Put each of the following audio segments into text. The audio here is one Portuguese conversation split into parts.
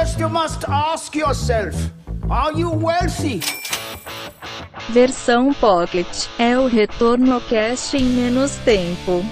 First you must ask yourself, are you wealthy? Versão Pocket é o retorno cast em menos tempo.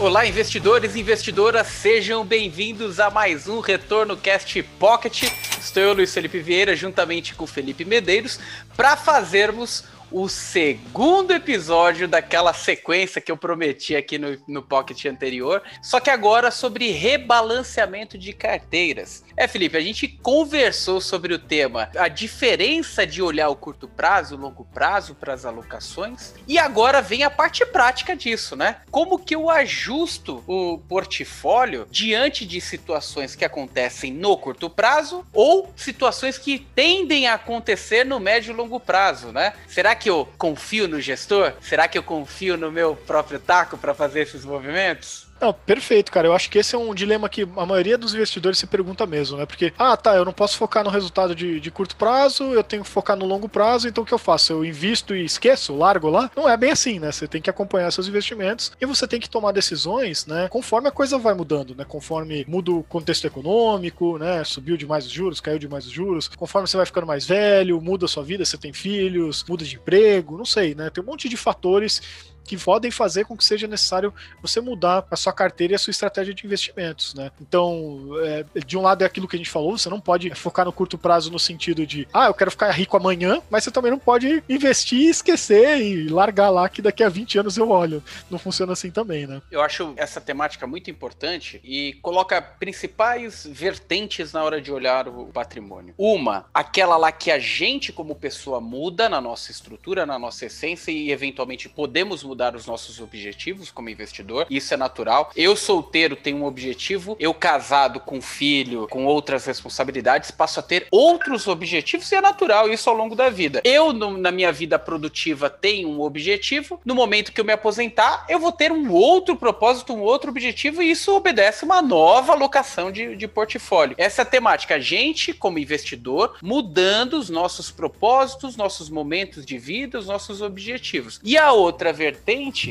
Olá, investidores e investidoras, sejam bem-vindos a mais um Retorno Cast Pocket. Estou eu, Luiz Felipe Vieira, juntamente com Felipe Medeiros, para fazermos o segundo episódio daquela sequência que eu prometi aqui no, no Pocket anterior, só que agora sobre rebalanceamento de carteiras. É, Felipe, a gente conversou sobre o tema, a diferença de olhar o curto prazo, o longo prazo para as alocações, e agora vem a parte prática disso, né? Como que eu ajusto o portfólio diante de situações que acontecem no curto prazo ou situações que tendem a acontecer no médio e longo prazo, né? Será que eu confio no gestor? Será que eu confio no meu próprio taco para fazer esses movimentos? Não, perfeito, cara. Eu acho que esse é um dilema que a maioria dos investidores se pergunta mesmo, né? Porque, ah, tá, eu não posso focar no resultado de, de curto prazo, eu tenho que focar no longo prazo, então o que eu faço? Eu invisto e esqueço, largo lá? Não é bem assim, né? Você tem que acompanhar seus investimentos e você tem que tomar decisões, né? Conforme a coisa vai mudando, né? Conforme muda o contexto econômico, né? Subiu demais os juros, caiu demais os juros, conforme você vai ficando mais velho, muda a sua vida, você tem filhos, muda de emprego, não sei, né? Tem um monte de fatores que podem fazer com que seja necessário você mudar a sua carteira e a sua estratégia de investimentos, né? Então, é, de um lado é aquilo que a gente falou, você não pode focar no curto prazo no sentido de, ah, eu quero ficar rico amanhã, mas você também não pode investir e esquecer e largar lá que daqui a 20 anos eu olho. Não funciona assim também, né? Eu acho essa temática muito importante e coloca principais vertentes na hora de olhar o patrimônio. Uma, aquela lá que a gente como pessoa muda na nossa estrutura, na nossa essência e eventualmente podemos mudar mudar os nossos objetivos como investidor, isso é natural. Eu solteiro tenho um objetivo, eu casado com filho, com outras responsabilidades, passo a ter outros objetivos e é natural isso ao longo da vida. Eu, no, na minha vida produtiva, tenho um objetivo, no momento que eu me aposentar, eu vou ter um outro propósito, um outro objetivo, e isso obedece uma nova alocação de, de portfólio. Essa é a temática. A gente, como investidor, mudando os nossos propósitos, nossos momentos de vida, os nossos objetivos. E a outra vertente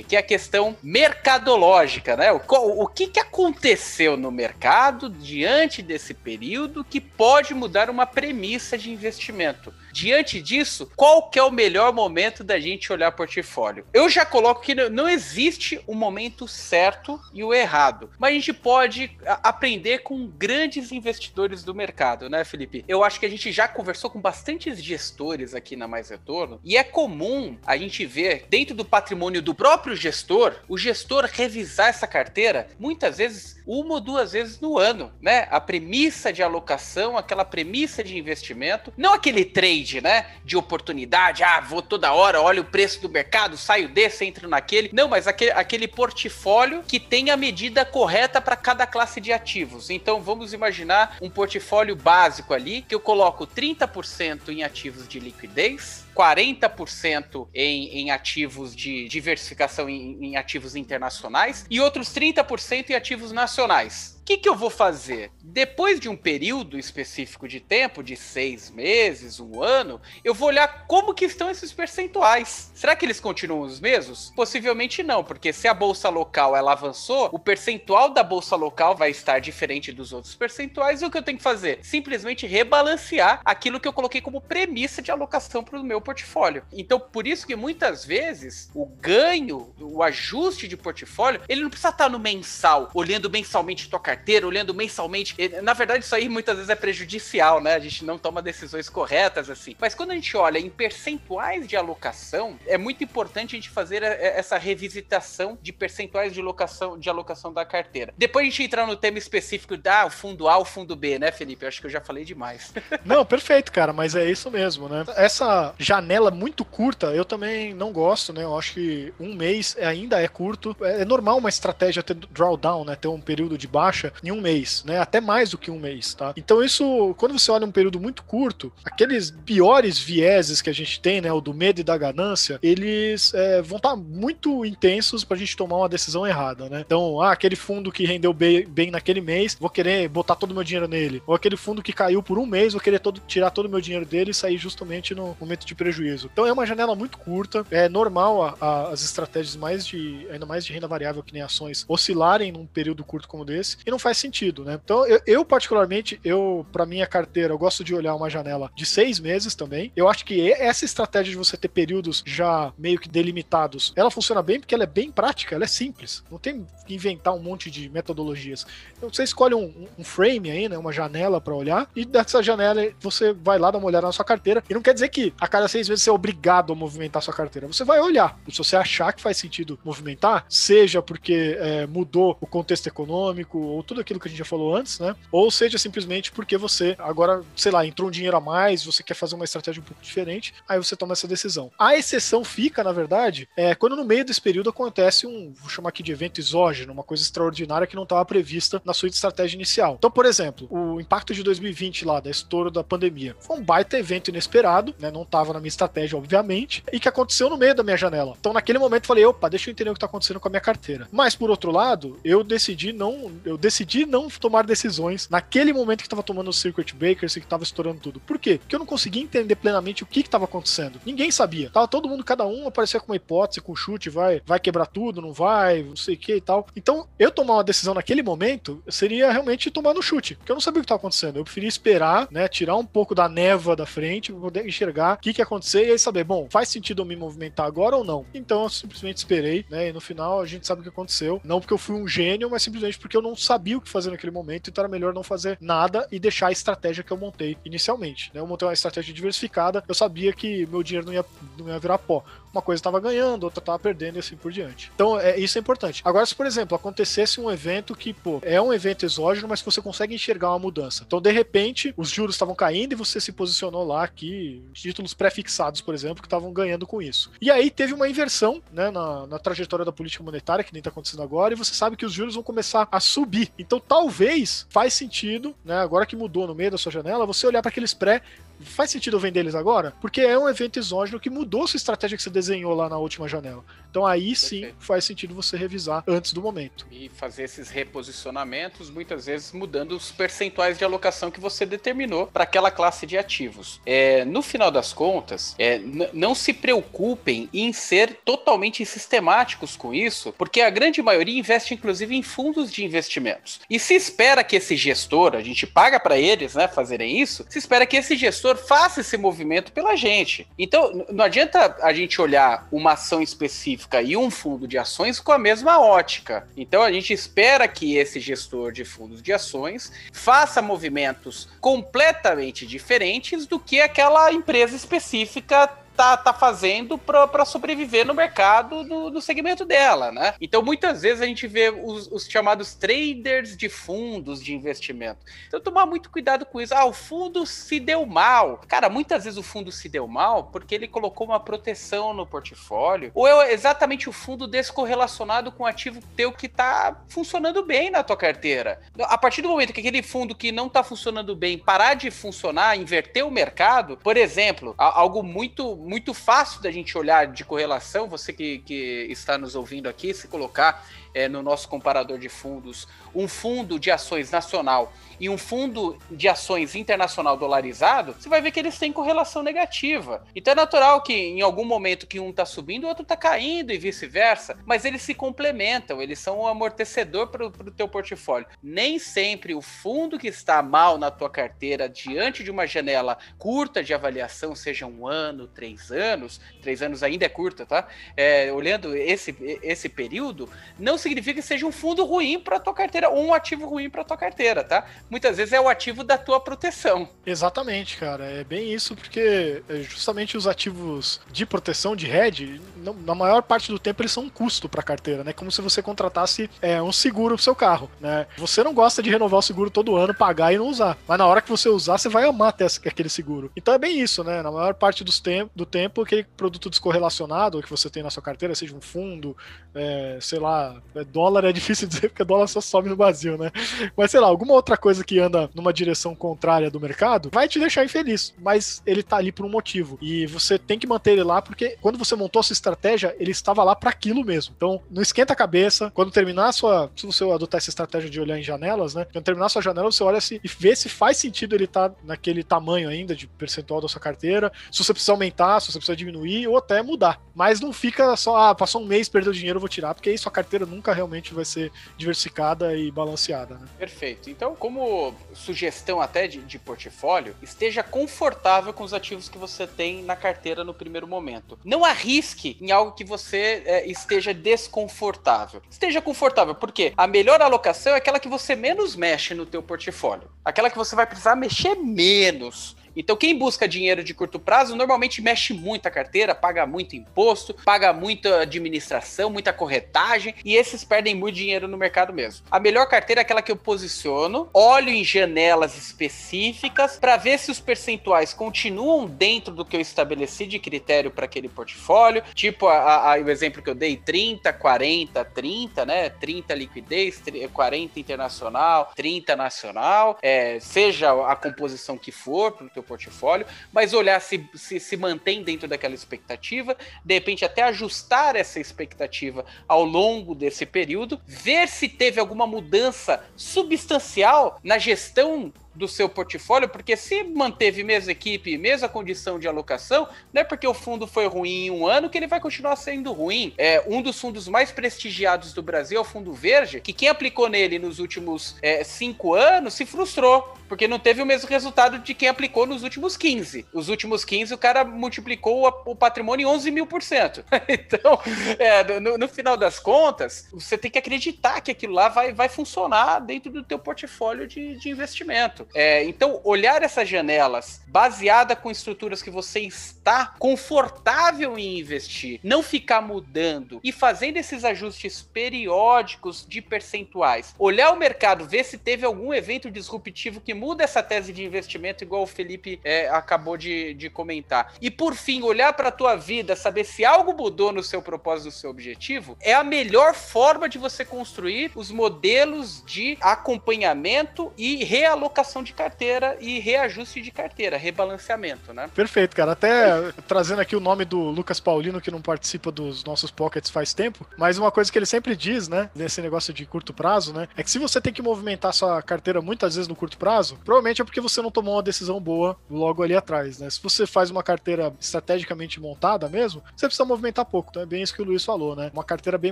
que é a questão mercadológica, né? O, o que, que aconteceu no mercado diante desse período que pode mudar uma premissa de investimento? Diante disso, qual que é o melhor momento da gente olhar portfólio? Eu já coloco que não existe o um momento certo e o errado, mas a gente pode aprender com grandes investidores do mercado, né, Felipe? Eu acho que a gente já conversou com bastantes gestores aqui na Mais Retorno e é comum a gente ver dentro do patrimônio do próprio gestor, o gestor revisar essa carteira muitas vezes uma ou duas vezes no ano, né? A premissa de alocação, aquela premissa de investimento, não aquele trade, né? De oportunidade, ah, vou toda hora, olho o preço do mercado, saio desse, entro naquele. Não, mas aquele, aquele portfólio que tem a medida correta para cada classe de ativos. Então vamos imaginar um portfólio básico ali que eu coloco 30% em ativos de liquidez, 40% em, em ativos de diversificação em, em ativos internacionais e outros 30% em ativos nacionais que, que eu vou fazer? Depois de um período específico de tempo, de seis meses, um ano, eu vou olhar como que estão esses percentuais. Será que eles continuam os mesmos? Possivelmente não, porque se a bolsa local ela avançou, o percentual da bolsa local vai estar diferente dos outros percentuais. E o que eu tenho que fazer? Simplesmente rebalancear aquilo que eu coloquei como premissa de alocação para o meu portfólio. Então, por isso que muitas vezes o ganho, o ajuste de portfólio, ele não precisa estar no mensal, olhando mensalmente tua carteira olhando mensalmente. Na verdade, isso aí muitas vezes é prejudicial, né? A gente não toma decisões corretas assim. Mas quando a gente olha em percentuais de alocação, é muito importante a gente fazer essa revisitação de percentuais de alocação, de alocação da carteira. Depois a gente entrar no tema específico da ah, fundo A, o fundo B, né, Felipe? Eu acho que eu já falei demais. Não, perfeito, cara, mas é isso mesmo, né? Essa janela muito curta, eu também não gosto, né? Eu acho que um mês ainda é curto. É normal uma estratégia ter drawdown, né? Ter um período de baixa em um mês, né? Até mais do que um mês, tá? Então isso, quando você olha um período muito curto, aqueles piores vieses que a gente tem, né? O do medo e da ganância, eles é, vão estar tá muito intensos pra gente tomar uma decisão errada, né? Então, ah, aquele fundo que rendeu bem, bem naquele mês, vou querer botar todo o meu dinheiro nele. Ou aquele fundo que caiu por um mês, vou querer todo, tirar todo o meu dinheiro dele e sair justamente no momento de prejuízo. Então é uma janela muito curta, é normal a, a, as estratégias mais de, ainda mais de renda variável que nem ações, oscilarem num período curto como desse. E não não faz sentido, né? Então, eu, eu particularmente, eu, para minha carteira, eu gosto de olhar uma janela de seis meses também. Eu acho que essa estratégia de você ter períodos já meio que delimitados, ela funciona bem porque ela é bem prática, ela é simples. Não tem que inventar um monte de metodologias. Então, você escolhe um, um frame aí, né? Uma janela para olhar, e dessa janela você vai lá dar uma olhada na sua carteira. E não quer dizer que a cada seis meses você é obrigado a movimentar a sua carteira. Você vai olhar. Se você achar que faz sentido movimentar, seja porque é, mudou o contexto econômico, ou tudo aquilo que a gente já falou antes, né? Ou seja simplesmente porque você agora, sei lá, entrou um dinheiro a mais, você quer fazer uma estratégia um pouco diferente, aí você toma essa decisão. A exceção fica, na verdade, é quando no meio desse período acontece um, vou chamar aqui de evento exógeno, uma coisa extraordinária que não estava prevista na sua estratégia inicial. Então, por exemplo, o impacto de 2020 lá, da estouro da pandemia, foi um baita evento inesperado, né? Não estava na minha estratégia, obviamente, e que aconteceu no meio da minha janela. Então, naquele momento, eu falei, opa, deixa eu entender o que está acontecendo com a minha carteira. Mas, por outro lado, eu decidi não, eu decidi não tomar decisões naquele momento que estava tomando o circuit breakers e que estava estourando tudo. Por quê? Porque eu não conseguia entender plenamente o que estava acontecendo. Ninguém sabia. Tava todo mundo, cada um aparecia com uma hipótese, com um chute, vai, vai quebrar tudo, não vai, não sei o que e tal. Então, eu tomar uma decisão naquele momento seria realmente tomar no chute, porque eu não sabia o que estava acontecendo. Eu preferia esperar, né, tirar um pouco da névoa da frente para poder enxergar o que, que ia acontecer e aí saber, bom, faz sentido eu me movimentar agora ou não? Então, eu simplesmente esperei, né, e no final a gente sabe o que aconteceu. Não porque eu fui um gênio, mas simplesmente porque eu não sabia o que fazer naquele momento, então era melhor não fazer nada e deixar a estratégia que eu montei inicialmente. Né? Eu montei uma estratégia diversificada, eu sabia que meu dinheiro não ia, não ia virar pó uma coisa estava ganhando, outra estava perdendo e assim por diante. Então, é, isso é importante. Agora, se por exemplo, acontecesse um evento que, pô, é um evento exógeno, mas que você consegue enxergar uma mudança. Então, de repente, os juros estavam caindo e você se posicionou lá aqui, títulos pré-fixados, por exemplo, que estavam ganhando com isso. E aí teve uma inversão, né, na, na trajetória da política monetária, que nem está acontecendo agora, e você sabe que os juros vão começar a subir. Então, talvez faz sentido, né, agora que mudou no meio da sua janela, você olhar para aqueles pré faz sentido vender eles agora? Porque é um evento exógeno que mudou sua estratégia que você desenhou lá na última janela. Então aí sim Perfeito. faz sentido você revisar antes do momento. E fazer esses reposicionamentos, muitas vezes mudando os percentuais de alocação que você determinou para aquela classe de ativos. É, no final das contas, é, não se preocupem em ser totalmente sistemáticos com isso, porque a grande maioria investe inclusive em fundos de investimentos. E se espera que esse gestor, a gente paga para eles né, fazerem isso, se espera que esse gestor faça esse movimento pela gente. Então, não adianta a gente olhar uma ação específica e um fundo de ações com a mesma ótica. Então, a gente espera que esse gestor de fundos de ações faça movimentos completamente diferentes do que aquela empresa específica tá, tá fazendo para sobreviver no mercado do, do, segmento dela, né? Então, muitas vezes a gente vê os, os, chamados traders de fundos de investimento. Então, tomar muito cuidado com isso. Ah, o fundo se deu mal. Cara, muitas vezes o fundo se deu mal porque ele colocou uma proteção no portfólio, ou é exatamente o fundo descorrelacionado com o ativo teu que tá funcionando bem na tua carteira. A partir do momento que aquele fundo que não tá funcionando bem parar de funcionar, inverter o mercado, por exemplo, algo muito muito fácil da gente olhar de correlação, você que, que está nos ouvindo aqui, se colocar é, no nosso comparador de fundos um fundo de ações nacional e um fundo de ações internacional dolarizado, você vai ver que eles têm correlação negativa. Então é natural que em algum momento que um está subindo, o outro está caindo e vice-versa, mas eles se complementam, eles são um amortecedor para o teu portfólio. Nem sempre o fundo que está mal na tua carteira diante de uma janela curta de avaliação, seja um ano, três anos, três anos ainda é curta, tá? É, olhando esse, esse período, não significa que seja um fundo ruim para tua carteira ou um ativo ruim para tua carteira, tá? Muitas vezes é o ativo da tua proteção. Exatamente, cara. É bem isso, porque é, justamente os ativos de proteção de hedge, na maior parte do tempo, eles são um custo para a carteira, né? Como se você contratasse é, um seguro pro seu carro, né? Você não gosta de renovar o seguro todo ano, pagar e não usar. Mas na hora que você usar, você vai amar ter aquele seguro. Então é bem isso, né? Na maior parte dos tem do tempo, aquele produto descorrelacionado que você tem na sua carteira, seja um fundo, é, sei lá, dólar é difícil dizer porque dólar só sobe no Brasil, né? Mas sei lá, alguma outra coisa que anda numa direção contrária do mercado vai te deixar infeliz, mas ele tá ali por um motivo. E você tem que manter ele lá porque quando você montou a sua estratégia, ele estava lá para aquilo mesmo. Então, não esquenta a cabeça. Quando terminar a sua, se você adotar essa estratégia de olhar em janelas, né? Quando terminar a sua janela, você olha se, e vê se faz sentido ele estar tá naquele tamanho ainda de percentual da sua carteira, se você precisa aumentar, se você precisa diminuir ou até mudar. Mas não fica só, ah, passou um mês, perdeu dinheiro, vou tirar, porque aí sua carteira não nunca realmente vai ser diversificada e balanceada. Né? Perfeito. Então, como sugestão até de, de portfólio, esteja confortável com os ativos que você tem na carteira no primeiro momento. Não arrisque em algo que você é, esteja desconfortável. Esteja confortável, porque a melhor alocação é aquela que você menos mexe no teu portfólio. Aquela que você vai precisar mexer menos. Então, quem busca dinheiro de curto prazo normalmente mexe muito a carteira, paga muito imposto, paga muita administração, muita corretagem, e esses perdem muito dinheiro no mercado mesmo. A melhor carteira é aquela que eu posiciono, olho em janelas específicas para ver se os percentuais continuam dentro do que eu estabeleci de critério para aquele portfólio, tipo a, a, o exemplo que eu dei: 30, 40, 30, né? 30 liquidez, 40 internacional, 30 nacional, é, seja a composição que for para o teu portfólio, mas olhar se, se se mantém dentro daquela expectativa, de repente até ajustar essa expectativa ao longo desse período, ver se teve alguma mudança substancial na gestão do seu portfólio, porque se manteve mesma equipe, mesma condição de alocação, não é porque o fundo foi ruim em um ano que ele vai continuar sendo ruim. É um dos fundos mais prestigiados do Brasil é o Fundo Verde, que quem aplicou nele nos últimos é, cinco anos se frustrou, porque não teve o mesmo resultado de quem aplicou nos últimos 15. Os últimos 15, o cara multiplicou o patrimônio em 11 mil por cento. Então, é, no, no, final das contas, você tem que acreditar que aquilo lá vai, vai funcionar dentro do teu portfólio de, de investimento. É, então, olhar essas janelas baseada com estruturas que você está confortável em investir, não ficar mudando e fazendo esses ajustes periódicos de percentuais. Olhar o mercado, ver se teve algum evento disruptivo que muda essa tese de investimento, igual o Felipe é, acabou de, de comentar. E por fim, olhar para a tua vida, saber se algo mudou no seu propósito, no seu objetivo, é a melhor forma de você construir os modelos de acompanhamento e realocação de carteira e reajuste de carteira, rebalanceamento, né? Perfeito, cara. Até trazendo aqui o nome do Lucas Paulino, que não participa dos nossos pockets faz tempo, mas uma coisa que ele sempre diz, né, nesse negócio de curto prazo, né, é que se você tem que movimentar sua carteira muitas vezes no curto prazo, provavelmente é porque você não tomou uma decisão boa logo ali atrás, né? Se você faz uma carteira estrategicamente montada mesmo, você precisa movimentar pouco. Então é bem isso que o Luiz falou, né? Uma carteira bem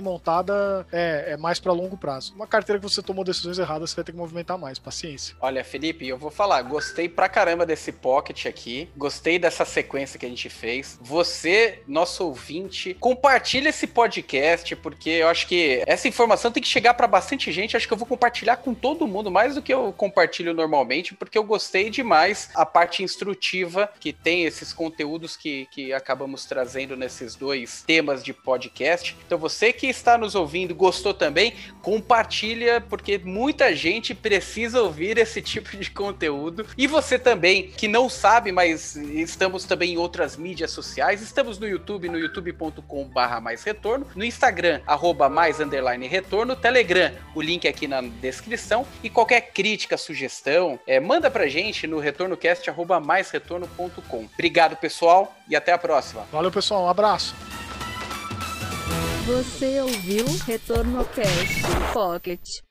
montada é, é mais para longo prazo. Uma carteira que você tomou decisões erradas, você vai ter que movimentar mais. Paciência. Olha, Felipe, Felipe, eu vou falar, gostei pra caramba desse pocket aqui, gostei dessa sequência que a gente fez. Você, nosso ouvinte, compartilha esse podcast, porque eu acho que essa informação tem que chegar para bastante gente. Acho que eu vou compartilhar com todo mundo, mais do que eu compartilho normalmente, porque eu gostei demais a parte instrutiva que tem esses conteúdos que, que acabamos trazendo nesses dois temas de podcast. Então, você que está nos ouvindo, gostou também, compartilha, porque muita gente precisa ouvir esse tipo de de conteúdo. E você também, que não sabe, mas estamos também em outras mídias sociais. Estamos no YouTube, no youtube.com/barra mais retorno, no Instagram, arroba mais underline retorno, Telegram, o link aqui na descrição. E qualquer crítica, sugestão, é, manda pra gente no retornocast arroba mais retorno.com. Obrigado, pessoal, e até a próxima. Valeu, pessoal. Um abraço. Você ouviu Retorno Cast Pocket.